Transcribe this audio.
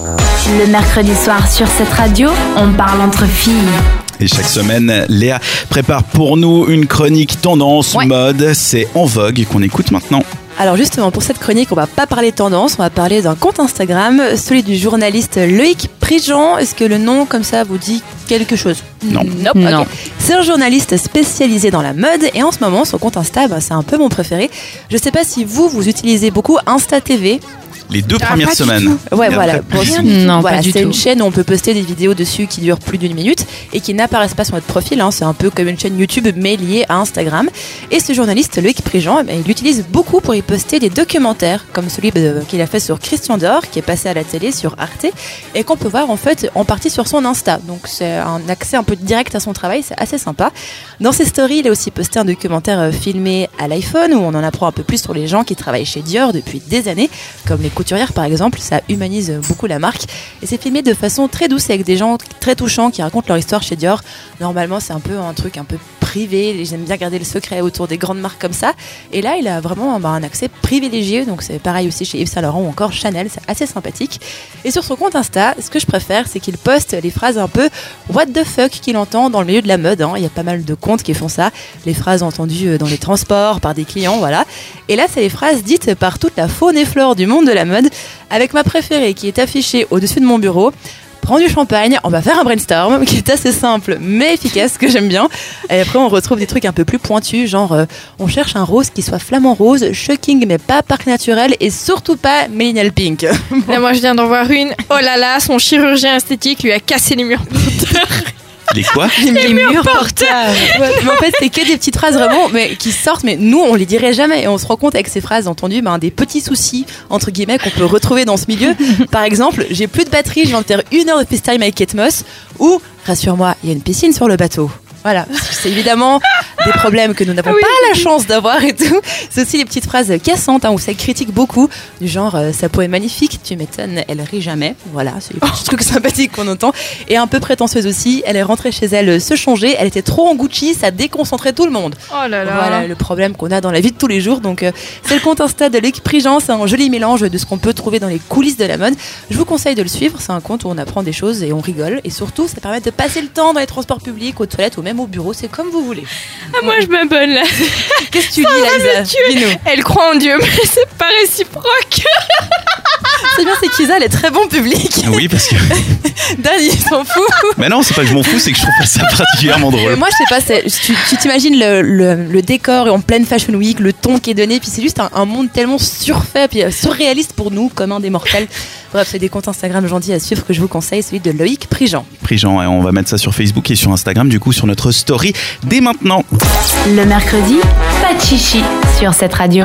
Le mercredi soir sur cette radio, on parle entre filles. Et chaque semaine, Léa prépare pour nous une chronique tendance, Ouais. mode. C'est en vogue qu'on écoute maintenant. Alors justement, pour cette chronique, on va pas parler tendance, on va parler d'un compte Instagram, celui du journaliste Loïc Prigent. Est-ce que le nom comme ça vous dit quelque chose? Non. Nope, Non. C'est un journaliste spécialisé dans la mode et en ce moment, son compte Insta, bah, c'est un peu mon préféré. Je sais pas si vous, vous utilisez beaucoup Insta TV. Les deux Ah, premières semaines. Ouais, voilà. Non, Voilà, c'est une chaîne où on peut poster des vidéos dessus qui durent plus d'une minute et qui n'apparaissent pas sur notre profil. hein. C'est un peu comme une chaîne YouTube mais liée à Instagram. Et ce journaliste, Loïc Prigent, eh il l'utilise beaucoup pour y poster des documentaires comme celui qu'il a fait sur Christian Dior, qui est passé à la télé sur Arte et qu'on peut voir en fait en partie sur son Insta. Donc c'est un accès un peu direct à son travail, c'est assez sympa. Dans ses stories, il a aussi posté un documentaire euh, filmé à l'iPhone où on en apprend un peu plus sur les gens qui travaillent chez Dior depuis des années, comme les couturières par exemple. Ça humanise beaucoup la marque et c'est filmé de façon très douce avec des gens très touchants qui racontent leur histoire chez Dior. Normalement, c'est un peu un truc un peu privé. J'aime bien garder le secret autour des grandes marques comme ça. Et là, il a vraiment bah, un accès privilégié. Donc c'est pareil aussi chez Yves Saint Laurent ou encore Chanel. C'est assez sympathique. Et sur son compte Insta, ce que je préfère, c'est qu'il poste les phrases un peu what the fuck qu'il entend dans le milieu de la mode. hein. Il y a pas mal de comptes qui font ça. Les phrases entendues euh, dans les transports, par des clients, voilà. Et là, c'est les phrases dites par toute la faune et flore du monde de la mode, avec ma préférée qui est affichée au-dessus de mon bureau. Prends du champagne, on va faire un brainstorm qui est assez simple mais efficace, que j'aime bien. Et après, on retrouve des trucs un peu plus pointus, genre euh, on cherche un rose qui soit flamant rose, shocking mais pas parc naturel et surtout pas Millennial Pink. Moi, je viens d'en voir une. Oh là là, son chirurgien esthétique lui a cassé les murs. Les quoi les, murs. Ouais, mais en fait, c'est que des petites phrases vraiment mais qui sortent, mais nous, on les dirait jamais. Et on se rend compte avec ces phrases entendues, ben, des petits soucis, entre guillemets, qu'on peut retrouver dans ce milieu. Par exemple, j'ai plus de batterie, je viens de faire une heure de FaceTime avec Kate Moss. Ou, rassure-moi, il y a une piscine sur le bateau. Voilà, c'est évidemment des problèmes que nous n'avons Oui. pas la chance d'avoir et tout. C'est aussi les petites phrases cassantes hein, où ça critique beaucoup, du genre euh, sa peau est magnifique, tu m'étonnes, elle rit jamais. Voilà, c'est les petits trucs sympathiques qu'on entend. Et un peu prétentieuse aussi, elle est rentrée chez elle euh, se changer, elle était trop en Gucci, ça déconcentrait tout le monde. Oh là là. Voilà le problème qu'on a dans la vie de tous les jours. Donc euh, c'est le compte Insta de Luc Prigent, c'est un joli mélange de ce qu'on peut trouver dans les coulisses de la mode. Je vous conseille de le suivre, c'est un compte où on apprend des choses et on rigole. Et surtout, ça permet de passer le temps dans les transports publics, aux toilettes ou même au bureau, c'est comme vous voulez. Ah, moi, je m'abonne là. Qu'est-ce que tu dis, Dis-nous. Elle croit en Dieu, mais c'est pas réciproque. C'est bien, c'est qu'Isa, elle est très bon public. Oui, parce que. Dan, il s'en fout. Mais non, c'est pas que je m'en fous, c'est que je trouve pas ça particulièrement Mais drôle. moi, je sais pas, c'est- tu tu t'imagines le, le- le décor en pleine Fashion Week, le ton qui est donné, puis c'est juste un, un monde tellement surfait, puis euh, surréaliste pour nous, comme un des mortels. Bref, c'est des comptes Instagram gentils à suivre que je vous conseille, celui de Loïc Prigent. Prigent, et on va mettre ça sur Facebook et sur Instagram, du coup, sur notre story dès maintenant. Le mercredi, pas de chichi sur cette radio.